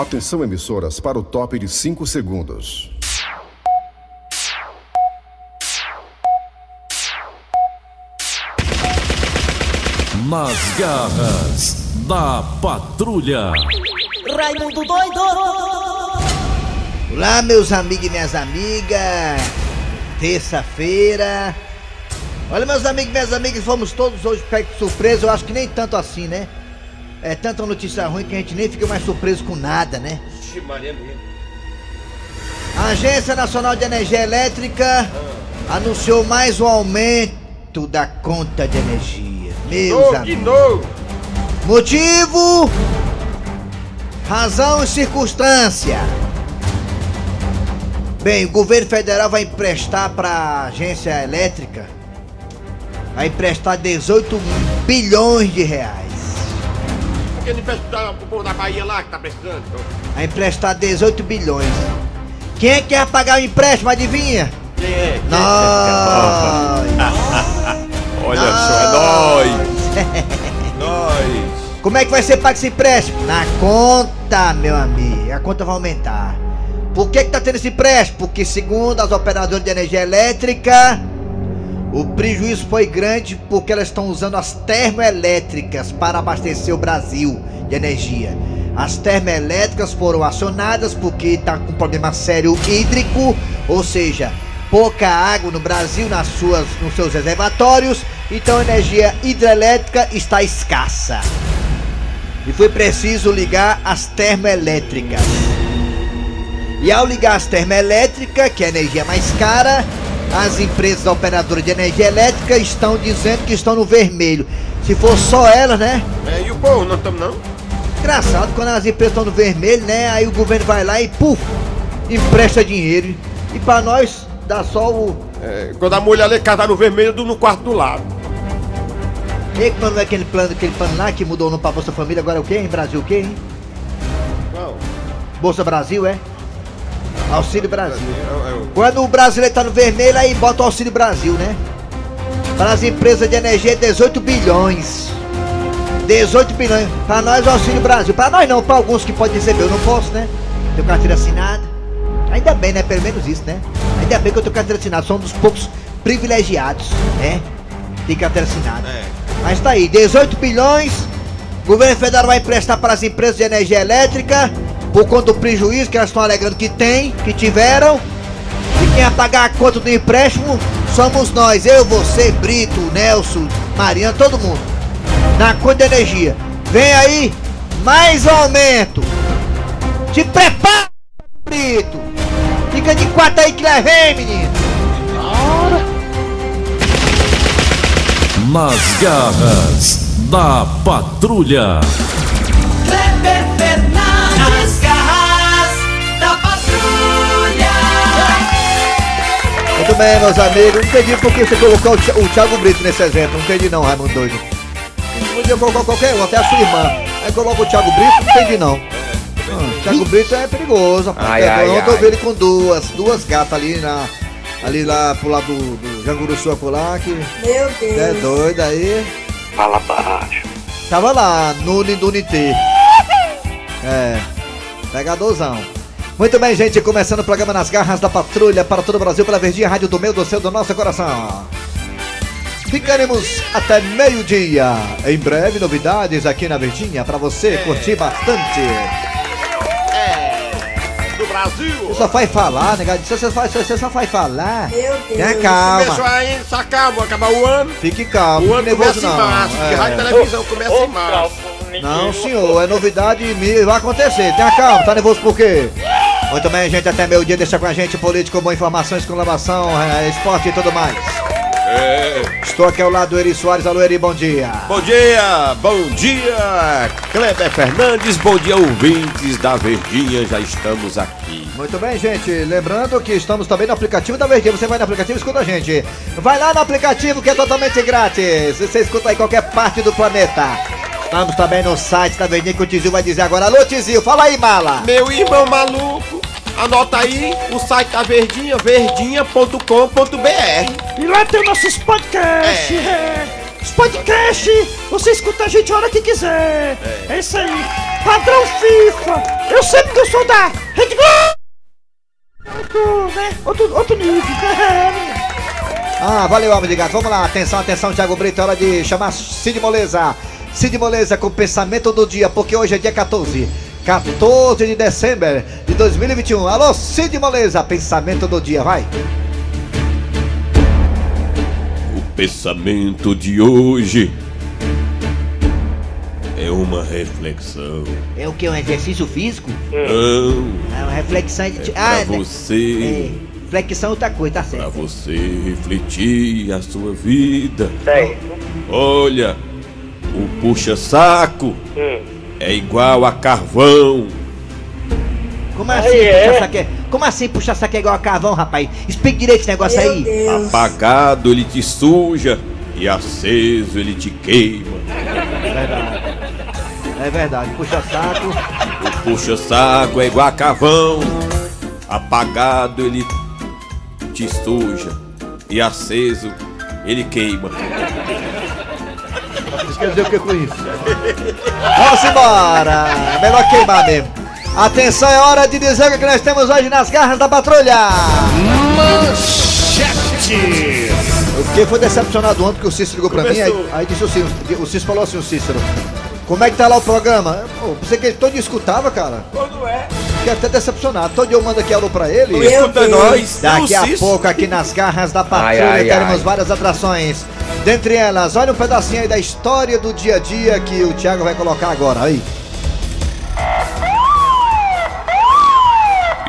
Atenção, emissoras, para o top de 5 segundos. Nas garras da patrulha. Raimundo doido! Olá, meus amigos e minhas amigas. Terça-feira. Olha, meus amigos e minhas amigas, fomos todos hoje pegos de surpresa. Eu acho que nem tanto assim, né? É tanta notícia ruim que a gente nem fica mais surpreso com nada, né? Ixi, Maria mesmo. A Agência Nacional de Energia Elétrica anunciou mais um aumento da conta de energia. Meus de amigos. novo! Motivo, razão e circunstância. Bem, o governo federal vai emprestar para a agência elétrica, vai emprestar 18 bilhões de reais. Que não emprestar pro povo da Bahia lá que tá precisando? Vai emprestar 18 bilhões. Quem é que vai pagar o empréstimo, adivinha? Quem é? Nós! Olha Nós! só, é nóis! Nós! Como é que vai ser pago esse empréstimo? Na conta, meu amigo. A conta vai aumentar. Por que, que tá tendo esse empréstimo? Porque segundo as operadoras de energia elétrica, o prejuízo foi grande porque elas estão usando as termoelétricas para abastecer o Brasil de energia. As termoelétricas foram acionadas porque está com problema sério hídrico, ou seja, pouca água no Brasil nas suas, nos seus reservatórios, então a energia hidrelétrica está escassa. E foi preciso ligar as termoelétricas. E ao ligar as termoelétricas, que é a energia mais cara, as empresas operadoras de energia elétrica estão dizendo que estão no vermelho. Se for só elas, né? É, e o povo, não estamos não? Engraçado, quando as empresas estão no vermelho, né? Aí o governo vai lá e puf, empresta dinheiro. E pra nós dá só o. É, quando a mulher ali casar no vermelho, do no quarto do lado. E não é aquele plano, aquele plano lá que mudou o nome pra Bolsa Família, agora é o quê, hein? Brasil o quê, hein? Não. Bolsa Brasil, é? Auxílio Brasil. É, é, é, Quando o brasileiro tá no vermelho, aí bota o Auxílio Brasil, né? Para as empresas de energia, 18 bilhões. 18 bilhões. Para nós, o Auxílio Brasil. Para nós não, para alguns que podem receber. Eu não posso, né? Tenho carteira assinada. Ainda bem, né? Pelo menos isso, né? Ainda bem que eu tenho carteira assinada. Sou um dos poucos privilegiados, né? Tem carteira assinada. É. Mas tá aí, 18 bilhões. O governo federal vai emprestar para as empresas de energia elétrica por conta do prejuízo que elas estão alegando que tem, que tiveram. E quem vai pagar a conta do empréstimo somos nós, eu, você, Brito, Nelson, Mariana, todo mundo. Na conta de energia. Vem aí mais um aumento. Te prepara, Brito. Fica de quatro aí que lá vem, menino. Nas garras da patrulha. Kleber Bem, meus amigos. Não entendi por que você colocou o Thi- o Thiago Brito nesse exemplo. Não entendi não, Raimundo doido. Podia colocar qualquer um, até a sua irmã. Aí coloca o Thiago Brito, não entendi não. Ah, Thiago Brito é perigoso, rapaz. Ai, É, ai, Ontem eu vi ele com duas, duas gatas ali na. Ali lá pro lado do, do Janguruçu acolá, que Meu é doido aí. Fala baixo. Tava lá, no Nindunité. É, pegadorzão. Muito bem, gente, começando o programa Nas Garras da Patrulha para todo o Brasil, pela Verdinha Rádio do Meu, do Seu, do Nosso Coração. Ficaremos até meio-dia. Em breve, novidades aqui na Verdinha para você curtir bastante. Do Brasil. Você só faz falar, negado. Você só faz, você só faz falar. Meu Deus! Tenha Começou calma. aí, se acaba, acabar o ano. Fique calmo, O ano começa em não. março, porque É. rádio e televisão começa em março. Não, senhor, é novidade e vai acontecer. Tenha calma, tá nervoso por quê? Muito bem, gente, até meio dia, deixa com a gente político, boa informação, exclamação, é, esporte e tudo mais. Estou aqui ao lado do Eri Soares. Alô, Eri, bom dia. Bom dia, bom dia, Kleber Fernandes, bom dia, ouvintes da Verdinha, já estamos aqui. Muito bem, gente. Lembrando que estamos também no aplicativo da Verdinha. Você vai no aplicativo e escuta a gente. Vai lá no aplicativo que é totalmente grátis. Você escuta aí em qualquer parte do planeta. Estamos também no site da Verdinha que o Tizil vai dizer agora. Alô, Tizil, fala aí, mala. Meu irmão maluco, anota aí o site da Verdinha, verdinha.com.br. E lá tem nossos podcasts. É. Os podcasts, você escuta a gente a hora que quiser. É, isso aí. Padrão FIFA! Eu sempre que eu sou da Rede Globo! Outro, né? Outro, outro nível. Ah, valeu, Alvo de Gato. Vamos lá, atenção, atenção, Thiago Brito. É hora de chamar Cid Moleza. Cid Moleza com o pensamento do dia, porque hoje é dia 14. 14 de dezembro de 2021. Alô, Cid Moleza, pensamento do dia, vai. O pensamento de hoje é uma reflexão. É o que? Um exercício físico? Não, É uma reflexão de. pra né? você, É, flexão é outra coisa, tá pra certo. você refletir a sua vida. Sei. Olha, o puxa-saco é igual a carvão. Como assim, Aí é? puxa saque? Como assim puxa saque é igual a carvão, rapaz? Explique direito esse negócio aí. Apagado ele te suja e aceso ele te queima. É verdade, puxa saco. O puxa-saco é igual a carvão. Apagado ele te suja e aceso ele queima. Quer dizer o que com isso? Vamos embora! Melhor queimar mesmo. Atenção, é hora de dizer o que nós temos hoje nas garras da patrulha! Manchete. Eu fiquei foi decepcionado ontem que o Cícero ligou pra mim, aí, Começou. aí disse o Cícero, o Cícero falou assim, o Cícero, como é que tá lá o programa? Pô, você que ele todo escutava, cara. Quando é? Fiquei até decepcionado. Todo dia eu mando aqui alô pra ele. Escuta nós. Daqui a pouco, aqui nas garras da patrulha, Ai, ai, teremos ai. várias atrações. Dentre elas, olha um pedacinho aí da história do dia a dia que o Thiago vai colocar agora. Aí.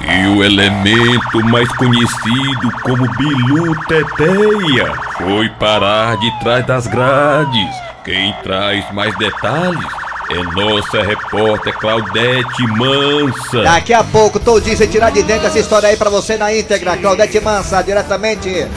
E o elemento mais conhecido como Bilu Teteia foi parar de trás das grades. Quem traz mais detalhes é nossa repórter Claudete Mansa. Daqui a pouco, todinho, você tirar de dentro essa história aí pra você na íntegra. Claudete Mansa, diretamente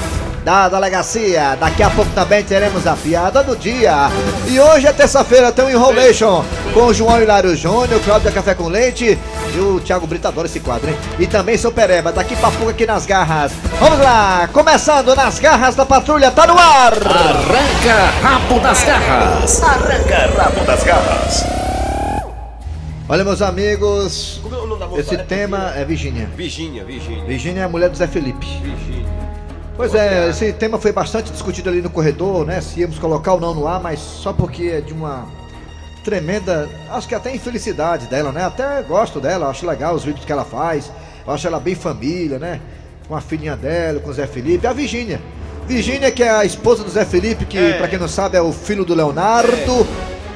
da delegacia. Daqui a pouco também teremos a piada do dia. E hoje é terça-feira, tem um Enrolation com João Hilário Júnior, Cláudia Café com Leite e o Thiago Brito adora esse quadro, hein? E também Sou Pereba, daqui pra pouco aqui nas garras. Vamos lá, começando nas garras da patrulha, tá no ar! Arranca rabo das garras. Arranca rabo das garras. Olha, meus amigos, Como é o nome da moça? esse tema é Virgínia. Virgínia, Virgínia. Virgínia é a mulher do Zé Felipe. Virgínia. Pois é, esse tema foi bastante discutido ali no corredor, né? Se íamos colocar ou não no ar, mas só porque é de uma tremenda, acho que até infelicidade dela, né? Até gosto dela, acho legal os vídeos que ela faz. Acho ela bem família, né? Com a filhinha dela, com o Zé Felipe, a Virgínia. Virgínia, que é a esposa do Zé Felipe, que É. pra quem não sabe é o filho do Leonardo.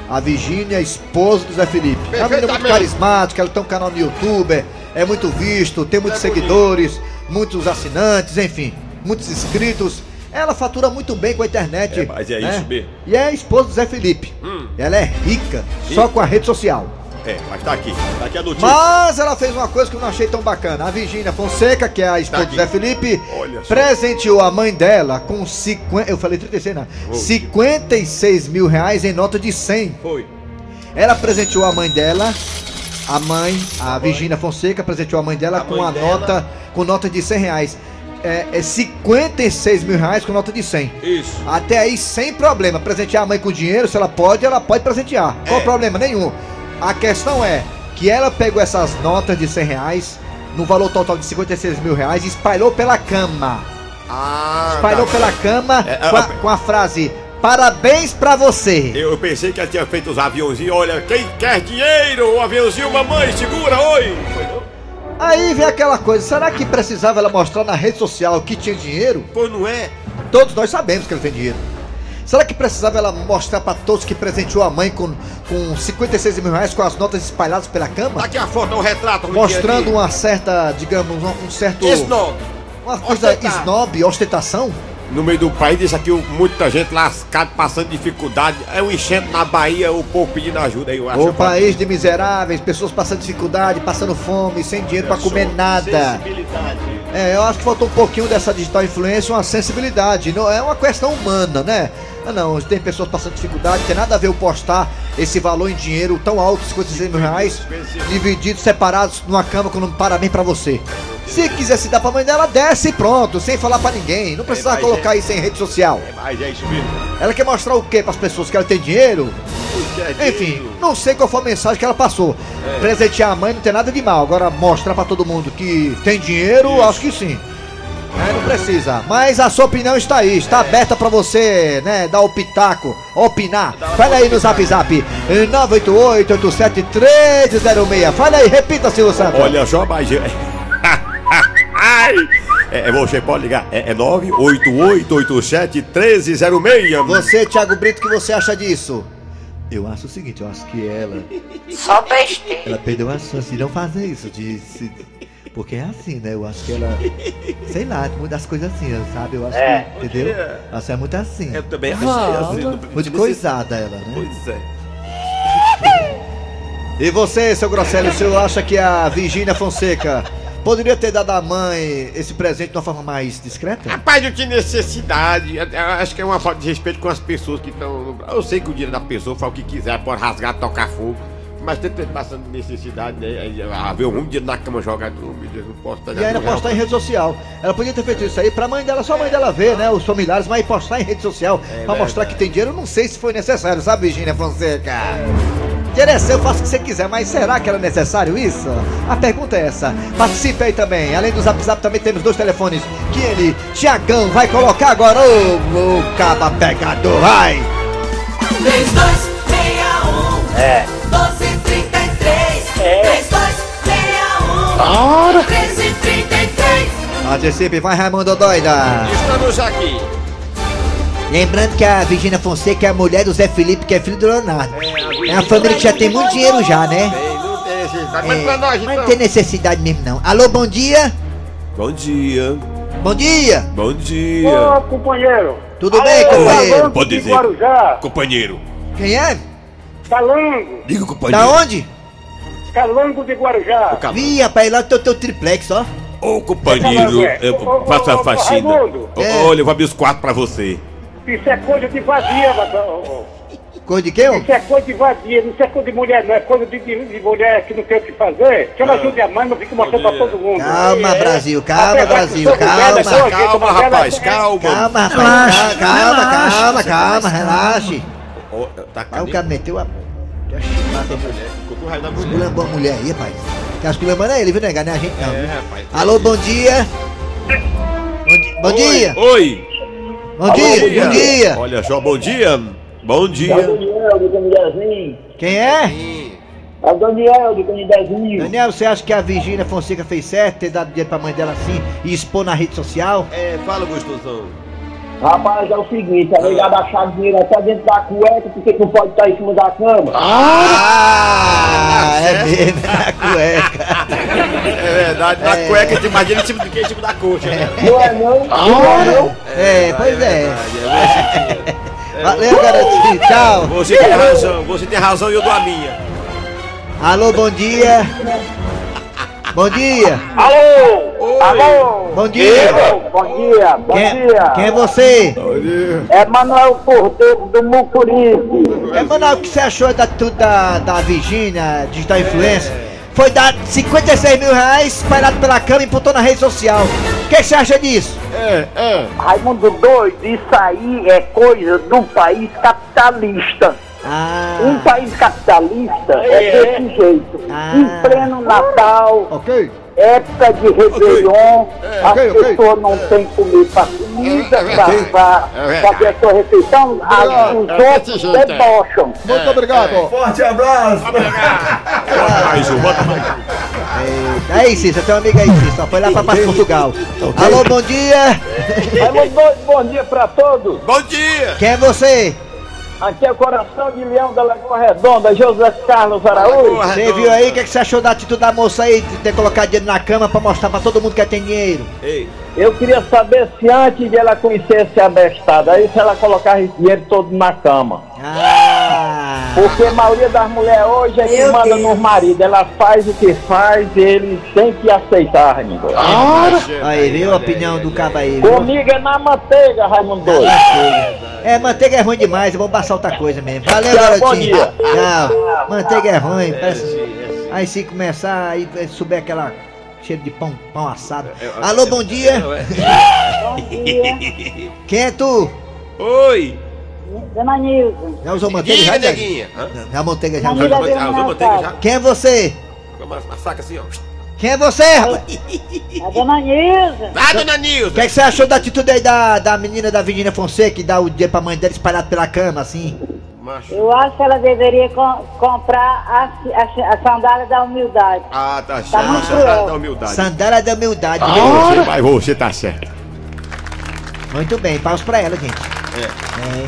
A Virgínia, esposa do Zé Felipe. É uma menina muito carismática, ela tem um canal no YouTube, é muito visto, tem muitos É seguidores, muitos assinantes, enfim, muitos inscritos. Ela fatura muito bem com a internet. É, mas é né? isso mesmo. E é a esposa do Zé Felipe. Hum. Ela é rica, só com a rede social. É, mas tá aqui. Tá aqui a notícia. Mas ela fez uma coisa que eu não achei tão bacana. A Virgínia Fonseca, que é a esposa Tá do. Zé Felipe, presenteou a mãe dela com 50. Eu falei 36, não. Oh, 56 mil reais em nota de 100. Foi. Ela presenteou a mãe dela, a mãe, a Virgínia Fonseca, presenteou a mãe dela A com mãe a dela. nota, com nota de 100 reais. É, é 56 mil reais com nota de 100. Isso. Até aí, sem problema. Presentear a mãe com dinheiro, se ela pode, ela pode presentear. Qual É. o problema? Nenhum. A questão é que ela pegou essas notas de 100 reais, no valor total de 56 mil reais, e espalhou pela cama. Ah, Espalhou tá. pela cama É, com, a, a- com a frase: Parabéns pra você. Eu eu pensei que ela tinha feito os aviãozinhos. Olha, quem quer dinheiro? O aviãozinho, mamãe, segura, oi! Foi não? Aí vem aquela coisa: será que precisava ela mostrar na rede social que tinha dinheiro? Pô, não é? Todos nós sabemos que ele tem dinheiro. Será que precisava ela mostrar pra todos que presenteou a mãe com, com 56 mil reais com as notas espalhadas pela cama? Aqui a foto, é um retrato. Mostrando uma certa, digamos, um, certo. Não. Uma coisa Ostentar. snob, ostentação? No meio do país, isso aqui, muita gente lascada, passando dificuldade. É um enchente na Bahia, o povo pedindo ajuda aí, eu acho. O país de miseráveis, pessoas passando dificuldade, passando fome, sem dinheiro pra comer nada. É, eu acho que faltou um pouquinho dessa digital influência, uma sensibilidade. Não, é uma questão humana, né? Ah, não, tem pessoas passando dificuldade, tem nada a ver eu postar esse valor em dinheiro tão alto, 56 mil reais, divididos, separados numa cama com um parabéns pra você. Se quiser se dar pra mãe dela, desce e pronto, sem falar pra ninguém. Não precisava mas colocar é- isso em rede social. É, mas é isso mesmo. Ela quer mostrar o quê pras pessoas? Que ela tem dinheiro? Enfim, não sei qual foi a mensagem que ela passou. Presentear a mãe não tem nada de mal. Agora mostrar pra todo mundo que tem dinheiro, acho que sim. É, não precisa. Mas a sua opinião está aí, está aberta pra você, né, dar o pitaco, opinar. Fala aí no zap zap, eh, 988-87306. Fala aí, repita, Silvio Santos. Olha só, mas. Ai! É, é, você pode ligar, é, é 98887-1306. Você, Thiago Brito, o que você acha disso? Eu acho o seguinte, eu acho que ela. Só besteira. Ela perdeu a chance de não fazer isso, de se- Porque é assim, né? Eu acho que ela. Sei lá, muda as coisas assim, sabe? Eu acho É. que. Entendeu? Ela é muito assim. Eu também achei assim. não- Muito coisada ela, né? Pois é. E você, seu Grosselio, o senhor acha que a Virgínia Fonseca poderia ter dado à mãe esse presente de uma forma mais discreta? Rapaz, não tinha necessidade. Eu- eu acho que é uma falta de respeito com as pessoas que estão. Eu sei que o dinheiro da pessoa faz o que quiser, pode rasgar, tocar fogo. Mas tem bastante necessidade, né? Ah, ver um dinheiro na cama jogado. Meu Deus, não posso estar E ainda postar em rede social. Ela podia ter feito isso aí pra mãe dela, só a mãe dela ver, né? Os familiares, mas postar em rede social pra mostrar que tem dinheiro, eu não sei se foi necessário, sabe, Virgínia Fonseca? Dinheiro é seu, faça o que você quiser, mas será que era necessário isso? A pergunta é essa. Participe aí também. Além do Zap Zap, também temos dois telefones que ele, Tiagão, vai colocar agora. Ô, ô, caba pegador, vai! 3261 É. 1233 É. 3261 1333 Participe, vai, Raimundo Doida! Estamos aqui. Lembrando que a Virgínia Fonseca é a mulher do Zé Felipe, que é filho do Leonardo. É uma família que já tem muito dinheiro já, né? Não tem necessidade. Mas É, pra nós, mas então. não tem necessidade mesmo não. Alô, bom dia? Bom dia. Bom dia! Bom dia. Ô, companheiro. Tudo bem, companheiro? Pode de dizer. Guarujá. Companheiro. Quem é? Calango. Diga, companheiro. Da onde? Calango de Guarujá. Vi, rapaz, lá tem o teu triplex, ó. Ô, companheiro, Ô, eu ô, ô, faço a ô, faxina. Raimundo. Ô, É. Olha, eu vou abrir os quartos pra você. Isso é coisa de vadia, Batão. Cor de quê, ó? Isso é coisa de vadia, não é coisa de mulher, não. É coisa de, de, de mulher que não tem o que fazer. Que ela ajude a mãe, não fica mostrando pra todo mundo. Calma, É. Brasil, calma, Brasil, mulher, né, calma. sou aqui, Calma, mulher, rapaz, né, calma. Calma, rapaz, calma, calma, calma, relaxe. Ó, tá Aí o cara meteu a... Esculambou a mulher aí, rapaz. Que as culambando é ele, viu, nega? Não é a gente não. É, viu? rapaz. Alô, bom dia. Bom, di- bom dia. Oi. Bom dia, bom dia. Olha só, bom dia. Bom dia. Daniel do Canidezinho. Quem é? É o Daniel do Canidezinho. Daniel, você acha que a Virgínia Fonseca fez certo ter dado dinheiro pra mãe dela assim e expor na rede social? É, fala, gostosão. Rapaz, é o seguinte, é melhor baixar dinheiro até dentro da cueca, porque não pode estar em cima da cama. Ah, é mesmo, é na cueca. É verdade, na cueca te imagina em cima do que? Em cima da coxa, né? Não é não? Não é não? É, pois é. verdade, Valeu, garotinho, tchau. Você tem razão, você tem razão e eu dou a minha. Alô, bom dia. Bom dia. Alô! Alô! Bom dia. Bom dia, bom Quem, dia. quem é você? É Manuel Cordeiro do Mucuripe. É, Manoel, o que você achou da, da, da Virgínia, digital influencer? Foi dar 56 mil reais, espalhado pela cama e botou na rede social. O que você acha disso? Raimundo doido, isso aí é coisa do país capitalista. Ah, Um país capitalista é desse jeito. Ah. Em pleno Natal, ok. Época de Réveillon, as ok, ok. pessoas não têm comer pra comida, pra, pra É fazer a sua refeição, as, os outros debocham. Muito obrigado. Bota mais um, bota mais um. Aí, Cícero, tem uma amiga aí, Cícero, só foi lá pra, pra Portugal. Alô, bom dia. Doido, bom dia pra todos. Bom dia! Quem é você? Aqui é o Coração de Leão da Lagoa Redonda, José Carlos Araújo. Você viu aí? O que, que você achou da atitude da moça aí de ter colocado dinheiro na cama pra mostrar pra todo mundo que ela tem dinheiro? Ei, Eu queria saber se antes de ela conhecer esse abestado, aí se ela colocar esse dinheiro todo na cama. Ah, Porque a maioria das mulheres hoje é que Meu manda Deus. nos maridos. Ela faz o que faz, eles têm que aceitar, Raimundo. aí, viu a opinião do cabo aí, viu? Comigo é na manteiga, Raimundo. doido. É, manteiga é ruim demais, eu vou passar outra coisa mesmo. Valeu, Tchau, bom garotinho. dia. Tchau. Manteiga é ruim, parece... Aí se começar, aí subir aquela cheiro de pão, pão assado. Alô, bom dia. Quem é tu? Oi! Dona Nilza. Já usou manteiga já? Diga, Jack? neguinha. Já manteiga já. Manteiga. Já usou- já usou manteiga já? Quem é você? Uma, uma saca assim, ó. Quem é você, rapaz? A Dona Nilza. Vai, dona O Nilza. que, é que você achou da atitude aí da, da menina da Virginia Fonseca que dá o dinheiro pra mãe dela espalhado pela cama, assim? Macho. Eu acho que ela deveria com- comprar a, a, a sandália da humildade. Ah, tá Tá certo. Tá cruel. da humildade. Sandália da humildade. Você, vai, você tá certo. Muito bem, paus pra ela, gente. É. É.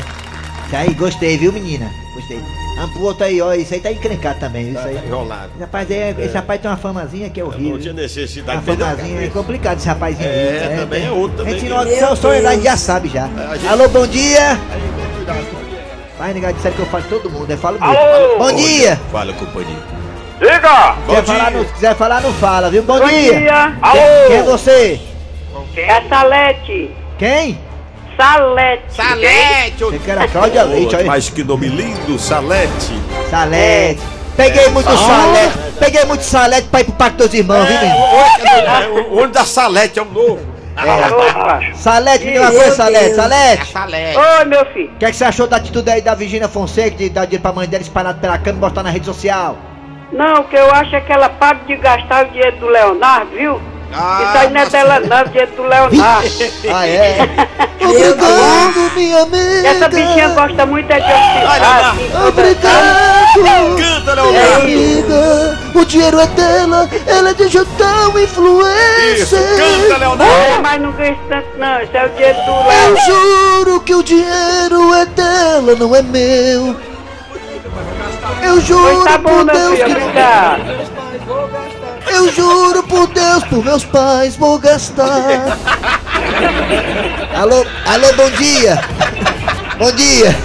Isso aí, gostei, viu, menina? Gostei. Vamos pro outro aí, ó. Isso aí tá encrencado também, isso Tá aí. enrolado. Esse rapaz, é, esse rapaz tem uma famazinha que é horrível. Não tinha Uma necessidade de famazinha, é complicado esse rapazinho. aí, É, também é outro A gente também. não só, só olhar e já sabe já. É, gente- Alô, bom dia. Vai, negado, disseram que eu falo todo mundo, eu falo mesmo. Alô. Bom dia. Fala, companhia. Diga! Bom Quiser falar, dia. não, quiser falar, não fala, viu? Bom, Bom dia. dia. Quem, Alô. quem é você? É Salete. Quem? Salete. Salete! ô- Você que era Cláudia Leite, olha. Mas que nome lindo, Salete. Salete. Peguei muito salete. Peguei muito salete pra ir pro Parque dos Irmãos, viu, menino? É, o olho da Salete é um novo. Macho. Salete, me diga uma coisa, Salete. Salete. Salete. Oi, meu filho. O que, é que você achou da atitude aí da Virginia Fonseca de dar dinheiro pra mãe dela espalhado pela cama e botar na rede social? Não, o que eu acho é que ela para de gastar o dinheiro do Leonardo, viu? Ah, Isso aí não é dela não, o dinheiro do Leonardo. Ah, é? Obrigado, minha amiga. Essa bichinha gosta muito é de. Leonardo. assim, Obrigado. Canta, É Leonardo. Amiga, o dinheiro é dela, ela é digital Isso, influencer. canta, É, Leonardo. mas não ganha isso tanto não, isso é o dinheiro do Eu Leonardo. juro que o dinheiro é dela, não é meu. Eu juro Pois tá bom, por Deus filho, que. Eu juro por Deus, por meus pais, vou gastar. alô, alô, bom dia. Bom dia.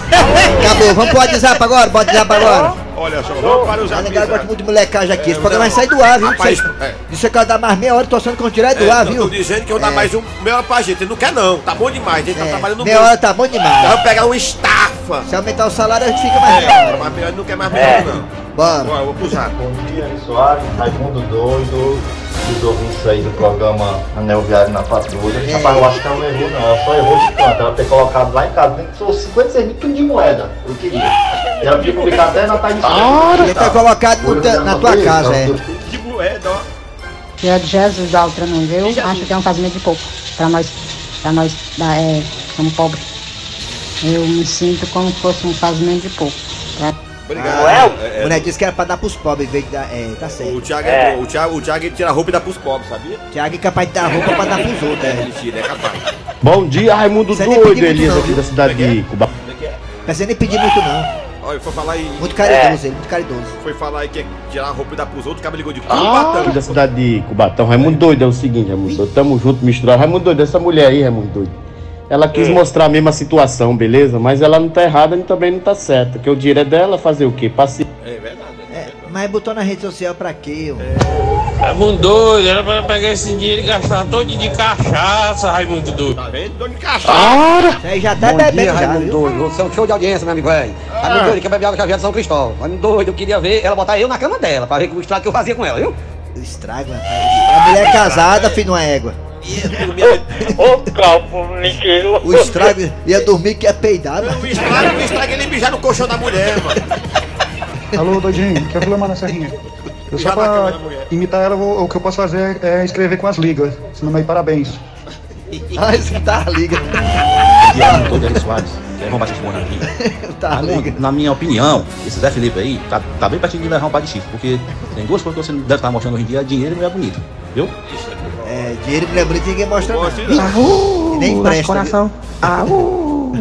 Acabou, vamos pro WhatsApp agora, bota o WhatsApp agora. Olha só, vamos para os A negada gosta amigos. muito de molecagem aqui. Esse programa vai sair do ar, viu? Rapaz, Disse é. disse que vai dar mais meia hora, tô achando que vão tirar do ar, É, viu? Tô dizendo que eu vou dar É. mais um meia hora pra gente. Ele não quer não, tá bom demais. A gente tá É, trabalhando meia muito. hora tá bom demais. Vamos pegar uma estafa. Se aumentar o salário, a gente fica mais meia É, hora. mas meia hora não quer mais meia hora não. Bora. Bora, eu vou puxar. Bom dia, Soares, Raimundo Doido, os ouvintes aí do programa Anel Viário na Patrulha. É. Rapaz, eu acho que ela não errou, não. Ela só errou de canto. Ela ter colocado lá em casa, nem que fosse 56 mil tudo de moeda. Eu queria. E ela podia publicar até na Times Ele foi colocado no te- na tua casa, é. Que moeda, ó. Que é de Jesus da outra não, viu? Acho que é um casamento de pouco. Pra nós, pra nós, da, é, somos pobres. Eu me sinto como se fosse um casamento de pouco. Tá? Obrigado. É, é, Mulher disse que era pra dar pros pobres, em vez de dar. É, tá certo. O Thiago é, bom. O Thiago, o Thiago tira a roupa e dá pros pobres, sabia? Tiago é capaz de dar roupa pra dar pros outros, É, é. ele tira, é capaz. Bom dia, Raimundo Você Doido, Elias aqui da cidade de Cuba. Precisa nem pedir muito, não. Olha, foi falar aí. Muito caridoso, ele, muito caridoso. Foi falar aí que é tirar a roupa e dar pros outros, o cara me ligou de Aqui Cubatão. da cidade de Cubatão. Raimundo Doido é o seguinte, Raimundo Doido. Tamo junto, misturado. Raimundo Doido, essa mulher aí, Raimundo Doido. Ela quis mostrar a mesma situação, beleza? Mas ela não tá errada e também não tá certa. Porque o dinheiro é dela fazer o quê? Passe... É verdade. É, mas botou na rede social pra quê? ó? Raimundo doido, era pra pegar esse dinheiro e gastar todo de cachaça, Raimundo doido. Tá vendo? Dor de cachaça. Isso aí já tá bebendo já, viu? doido. Você é um show de audiência, meu amigo, velho. Raimundo doido, quer beber água caviar de São Cristóvão. Raimundo doido, eu queria ver ela botar eu na cama dela, pra ver o estrago que eu fazia com ela, viu? Estrago, rapaz. A mulher é casada, filho, não é égua. Ô, calvo, Miquel. O estrago ia dormir que ia peidar, mas... O estrago, o estrago ele mijar no colchão da mulher, mano. Alô, doidinho, quero reclamar na serrinha. Eu só pra imitar ela, vou- o que eu posso fazer é escrever com as ligas. Esse nome aí, parabéns. Ah, isso tá liga. Doido, Eli Soares. Que é Batista. Tá liga. na minha opinião, esse Zé Felipe aí tá, tá bem pertinho de levar um par de chifre, porque tem duas coisas que você deve estar mostrando hoje em dia, dinheiro e mulher bonita, viu? É, dinheiro e mulher bonita ninguém mostra não. E nem presta. coração. Aú.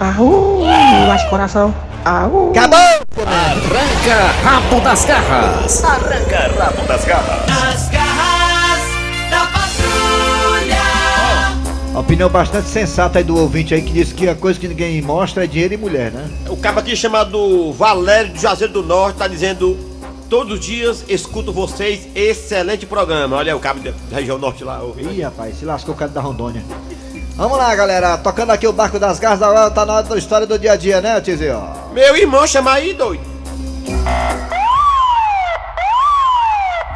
Aú. Las coração. Aú. Acabou! Arranca rabo das garras. Arranca rabo das garras. Nas garras da patrulha. Opinião bastante sensata aí do ouvinte aí que disse que a coisa que ninguém mostra é dinheiro e mulher, né? O cara aqui chamado Valério do Juazeiro do Norte tá dizendo todos os dias escuto vocês, excelente programa. Olha o cabo da região norte lá. ouvindo. Ih, rapaz, se lascou o cara da Rondônia. Vamos lá, galera. Tocando aqui o Barco das Garras, agora tá na hora da história do dia a dia, né, Tizinho? Meu irmão chama aí, doido.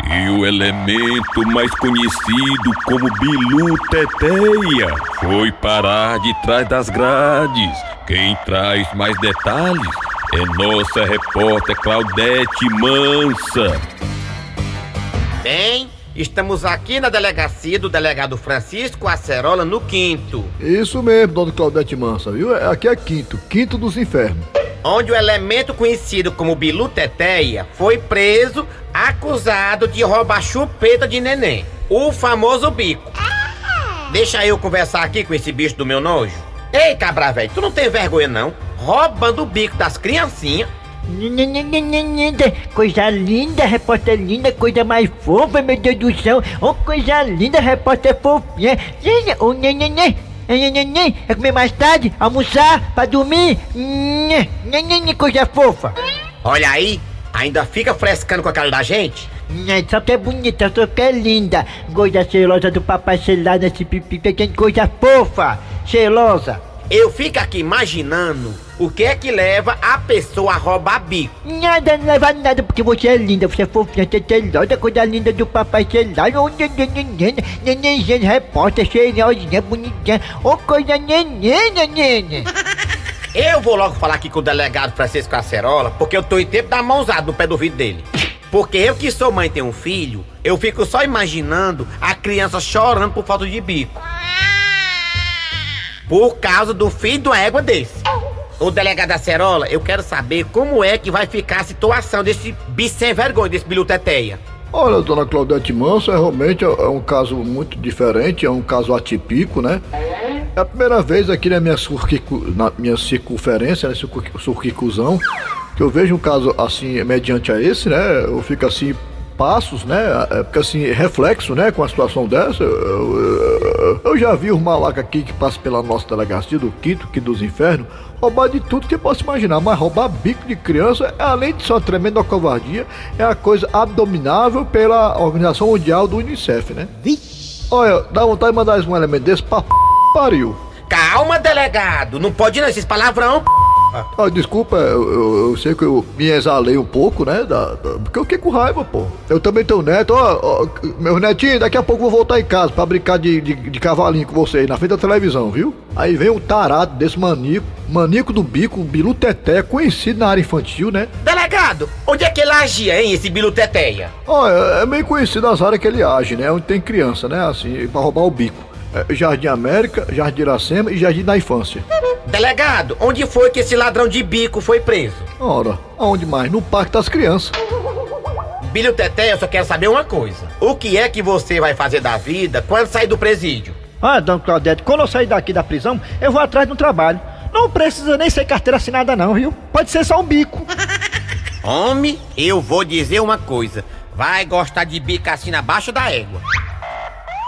E o elemento mais conhecido como Bilu Teteia foi parar de trás das grades. Quem traz mais detalhes é nossa repórter Claudete Mansa. Bem, estamos aqui na delegacia do delegado Francisco Acerola no quinto. Isso mesmo, dona Claudete Mansa, viu? É- Aqui é quinto, quinto dos infernos. onde o elemento conhecido como Bilu Teteia foi preso acusado de roubar chupeta de neném, o famoso bico. Deixa eu conversar aqui com esse bicho do meu nojo. Ei, cabra velho, tu não tem vergonha não? Roubando o bico das criancinhas. Coisa linda, repórter linda, coisa mais fofa, meu Deus do céu. Oh, coisa linda, repórter fofinha. Oh, é comer mais tarde, almoçar, pra dormir. Coisa fofa. Olha aí, ainda fica frescando com a cara da gente? Só que é bonita, só que é linda. Coisa cheirosa do papai selado nesse pipi, coisa fofa, cheirosa. Eu fico aqui imaginando o que é que leva a pessoa a roubar bico. Nada, não leva nada, porque você é linda, você é fofinha, você é cheirosa, coisa linda do papai selado. Oh, neném, neném, repórter, cheirosinha, bonitinha. Oh, coisa neném, neném. Eu vou logo falar aqui com o delegado Francisco Acerola, porque eu tô em tempo da mãozada no pé do vidro dele. Porque eu que sou mãe e tenho um filho, eu fico só imaginando a criança chorando por falta de bico. Por causa do filho de uma égua desse. O delegado Acerola, eu quero saber como é que vai ficar a situação desse bicho sem vergonha, desse biluteteia. Olha, dona Claudete Manso, é realmente é um caso muito diferente, é um caso atípico, né? É a primeira vez aqui na minha, circuncu- na minha circunferência, né, circu- circunclusão, que eu vejo um caso assim, mediante a esse, né? Eu fico assim, passos, né? É, Porque assim, reflexo, né? Com a situação dessa. Eu, eu- eu já vi os malacas aqui que passam pela nossa delegacia do quinto, que dos infernos, roubar de tudo que possa imaginar, mas roubar bico de criança, é, além de ser uma tremenda covardia, é a coisa abominável pela Organização Mundial do Unicef, né? Olha, dá vontade de mandar um elemento desse pra p... pariu. Calma, delegado, não pode não esses palavrão. Ah, desculpa, eu, eu- eu sei que eu me exalei um pouco, né? da- da- porque eu fiquei com raiva, pô. Eu também tenho neto, ó, ó, meu netinho, daqui a pouco eu vou voltar em casa pra brincar de, de, de cavalinho com você aí na frente da televisão, viu? Aí vem um tarado desse manico, manico do bico, bilu teté, conhecido na área infantil, né? Delegado, onde é que ele agia, hein, esse biluteteia? Ó, é, é meio conhecido as áreas que ele age, né? Onde tem criança, né? Assim, pra roubar o bico. É, Jardim América, Jardim Iracema e Jardim da Infância. Delegado, onde foi que esse ladrão de bico foi preso? Ora, aonde mais? No Parque das Crianças. Biluteteia, eu só quero saber uma coisa. O que é que você vai fazer da vida quando sair do presídio? Ah, dona Claudete, quando eu sair daqui da prisão, eu vou atrás de um trabalho. Não precisa nem ser carteira assinada não, viu? Pode ser só um bico. Homem, eu vou dizer uma coisa. Vai gostar de bico assim abaixo da égua.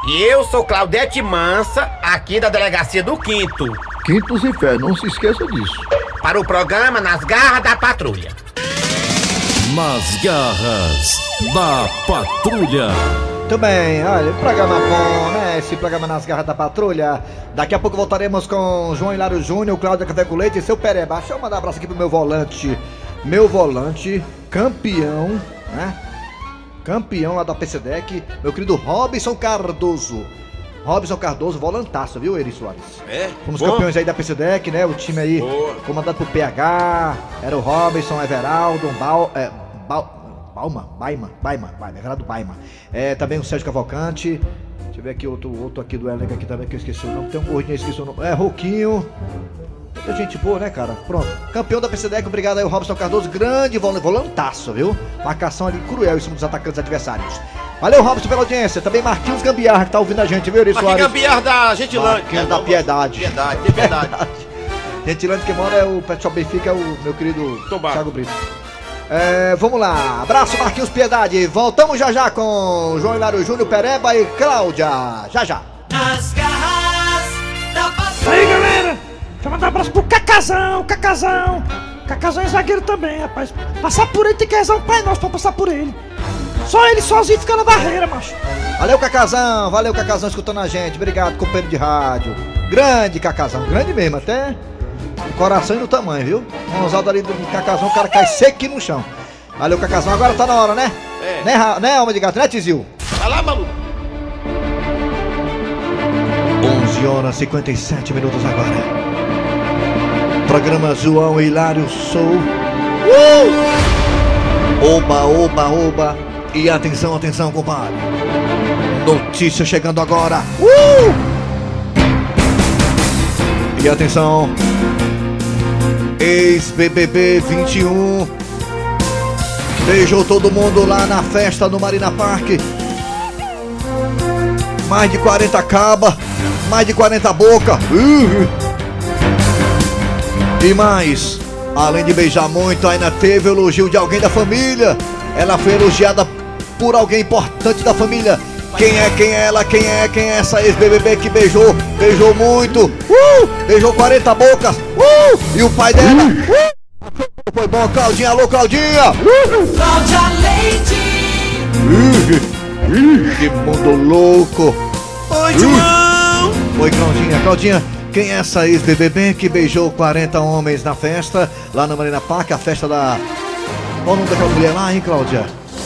E eu sou Claudete Mansa, aqui da delegacia do Quinto. Quinto dos Infernos, não se esqueça disso. Para o programa Nas Garras da Patrulha. Nas garras da patrulha. Muito bem, olha, programa bom, né? Esse programa nas garras da patrulha. Daqui a pouco voltaremos com João Hilário Júnior, Cláudio Café com Leite e seu Pereba. Deixa eu mandar um abraço aqui pro meu volante. Meu volante, campeão, né? Campeão lá da PCDEC, meu querido Robson Cardoso. Robson Cardoso, volantaço, viu, Eri Soares? É? Fomos Bom. campeões aí da PCDEC, né? O time aí Boa. comandado por PH, era o Robson, Everaldo, Bal, é, Bal, Balma, Baima, Baima, Baima, Everaldo Baima. É, também o Sérgio Cavalcante. Deixa eu ver aqui outro, outro aqui do elenco aqui também que eu esqueci o nome. Tem um gordinho aí, esqueci o nome. É, Roquinho. Muita gente boa, né, cara? Pronto. Campeão da PCDEC, obrigado aí, o Robson Cardoso. Grande vol- volantaço, viu? Marcação ali cruel em cima dos atacantes adversários. Valeu, Robson, pela audiência. Também Marquinhos Gambiarra, que tá ouvindo a gente, viu, Eri Marquinhos Soares? Gambiarra da Gentilândia. Marquinhos da Piedade. Piedade, tem piedade. Gentilândia, quem mora é o Pet Shop Benfica, é o meu querido. Thiago Brito. É, vamos lá. Abraço, Marquinhos Piedade. Voltamos já já com João Hilário Júnior, Pereba e Cláudia. Já já. Eu mandar um abraço pro Cacazão, Cacazão. Cacazão é zagueiro também, rapaz. Passar por ele tem que rezar um pai nosso pra passar por ele. Só ele sozinho fica na barreira, macho. Valeu, Cacazão. Valeu, Cacazão, escutando a gente. Obrigado, companheiro de rádio. Grande Cacazão, grande mesmo, até o coração e no tamanho, viu? Mãozada ali do Cacazão, o cara cai seco aqui no chão. Valeu, Cacazão. Agora tá na hora, né? É. Né, né Alma de Gato, né, Tizil? Vai lá, maluco. 11 horas e 57 minutos agora. Programa João Hilário Sou. Uh! Oba, oba, oba. E atenção, atenção, compadre. Notícia chegando agora. Uh! E atenção. Ex-BBB 21. Beijou todo mundo lá na festa no Marina Park. Mais de 40 caba, mais de 40 boca. Uh! E mais, além de beijar muito, ainda teve elogio de alguém da família. Ela foi elogiada por alguém importante da família. Quem é, quem é ela, quem é, quem é essa ex-BBB que beijou, beijou muito, uh! beijou 40 bocas, uh! e o pai dela, uh! foi bom, Claudinha, alô Claudinha, uh! Cláudia Leite. Que mundo louco! Oi, João! Oi, Claudinha. Claudinha, quem é essa ex-BBB que beijou 40 homens na festa, lá na Marina Park, a festa da... Qual o nome daquela mulher lá, hein, Cláudia?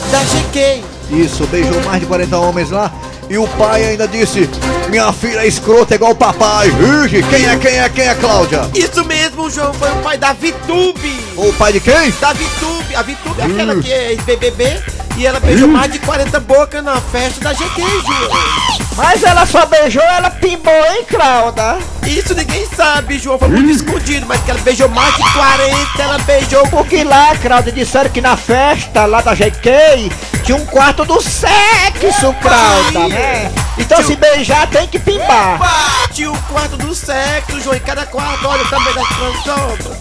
Da GK. Isso, beijou mais de 40 homens lá. E o pai ainda disse, minha filha é escrota igual o papai. Ih, quem é, quem é, quem é, Cláudia? Isso mesmo, João, foi o pai da Vitube. O pai de quem? Da Vitube. A Vitube é aquela que é ex-BBB e ela beijou mais de 40 bocas na festa da GK, João. Mas ela só beijou, ela pimbou, hein, Clauda? Isso ninguém sabe, João, foi muito escondido, mas que ela beijou mais de 40, ela beijou... Porque lá, Claudia, disseram que na festa lá da GK tinha um quarto do sexo, Claudia, né? Então se beijar tem que pimbar. Tinha o quarto do sexo, João, em cada quarto, olha também das transomas.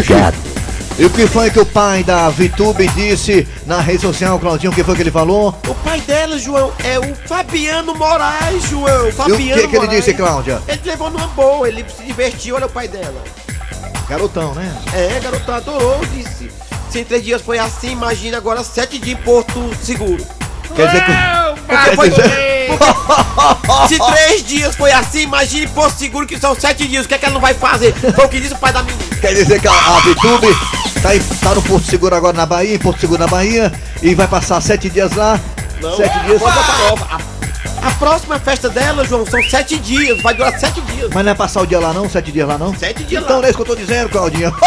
Ixi. E o que foi que o pai da Vitube disse na rede social, Claudinho? O que foi que ele falou? O pai dela, João, é o Fabiano Moraes, João. Fabiano que que ele disse, Cláudia? Ele levou numa boa, ele se divertiu, olha o pai dela. Garotão, né? É, garotão adorou, disse. Se em três dias foi assim, imagina agora sete dias em Porto Seguro. Quer dizer que. Ah, foi Se três dias foi assim, imagine em Porto Seguro que são sete dias. O que é que ela não vai fazer? Foi o que disse o pai da menina. Quer dizer que a, a Vitube tá, em- tá no Porto Seguro agora na Bahia, em Porto Seguro na Bahia, e vai passar sete dias lá. sete dias. Coisa farofa. A, a próxima festa dela, João, são sete dias. Vai durar sete dias. Mas não é passar o dia lá não? Sete dias lá não? Sete dias então lá. não é isso que eu tô dizendo, Claudinha.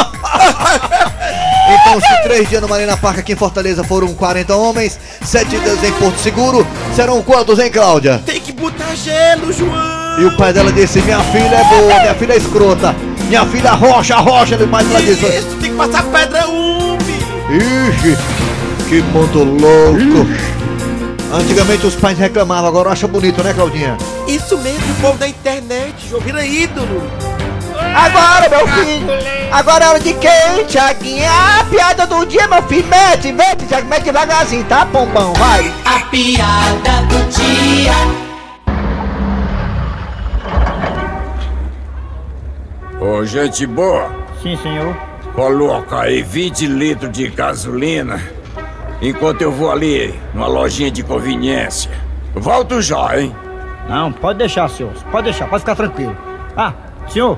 então, se três dias no Marina Park aqui em Fortaleza foram 40 homens, sete dias em Porto Seguro, serão quantos, hein, Cláudia? Tem que botar gelo, João. E o pai dela disse: Minha filha é boa, minha filha é escrota, minha filha rocha, rocha, ele mais dela disse. Isso, tem que passar pedra umbi. Ixi, que mundo louco. Antigamente os pais reclamavam, agora acha bonito, né, Claudinha? Isso mesmo, o povo da internet, João, vira ídolo. Agora, meu filho, agora é hora de quem, Tiaguinha? A piada do dia, meu filho, mete, mete, Tiago, mete devagarzinho, tá, pombão, vai. A piada do dia. Ô, gente boa, Sim, senhor. coloca aí 20 litros de gasolina enquanto eu vou ali numa lojinha de conveniência. Volto já, hein? Não, pode deixar, senhor. Pode deixar, pode ficar tranquilo. Ah, senhor.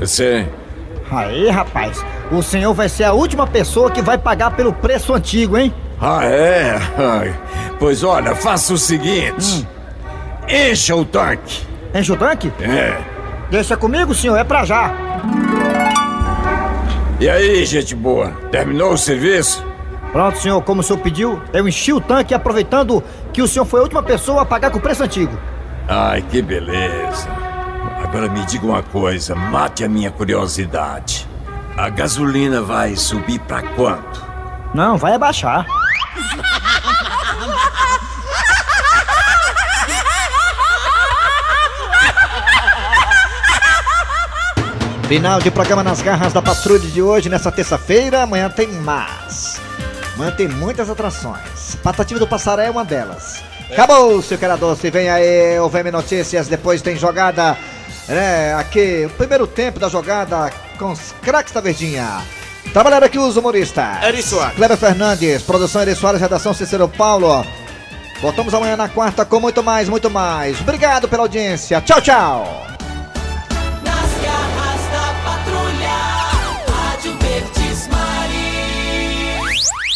Você. Aí, rapaz. O senhor vai ser a última pessoa que vai pagar pelo preço antigo, hein? Ah, é? Pois olha, faça o seguinte: encha o tanque. Enche o tanque? É. Deixa comigo, senhor, é pra já. E aí, gente boa, terminou o serviço? Pronto, senhor, como o senhor pediu, eu enchi o tanque aproveitando que o senhor foi a última pessoa a pagar com o preço antigo. Ai, que beleza. Agora me diga uma coisa, mate a minha curiosidade. A gasolina vai subir pra quanto? Não, vai abaixar. Final de programa nas garras da patrulha de hoje, nessa terça-feira. Amanhã tem mais. Amanhã tem muitas atrações. Patativa do Passaré é uma delas. Acabou, seu cara doce. Vem aí o VM Notícias. Depois tem jogada, né? Aqui, o primeiro tempo da jogada com os craques da Verdinha. Trabalharam aqui os humoristas. Eri Soares. Kleber Fernandes, produção Eri Soares, redação Cícero Paulo. Voltamos amanhã na quarta com muito mais, muito mais. Obrigado pela audiência. Tchau, tchau.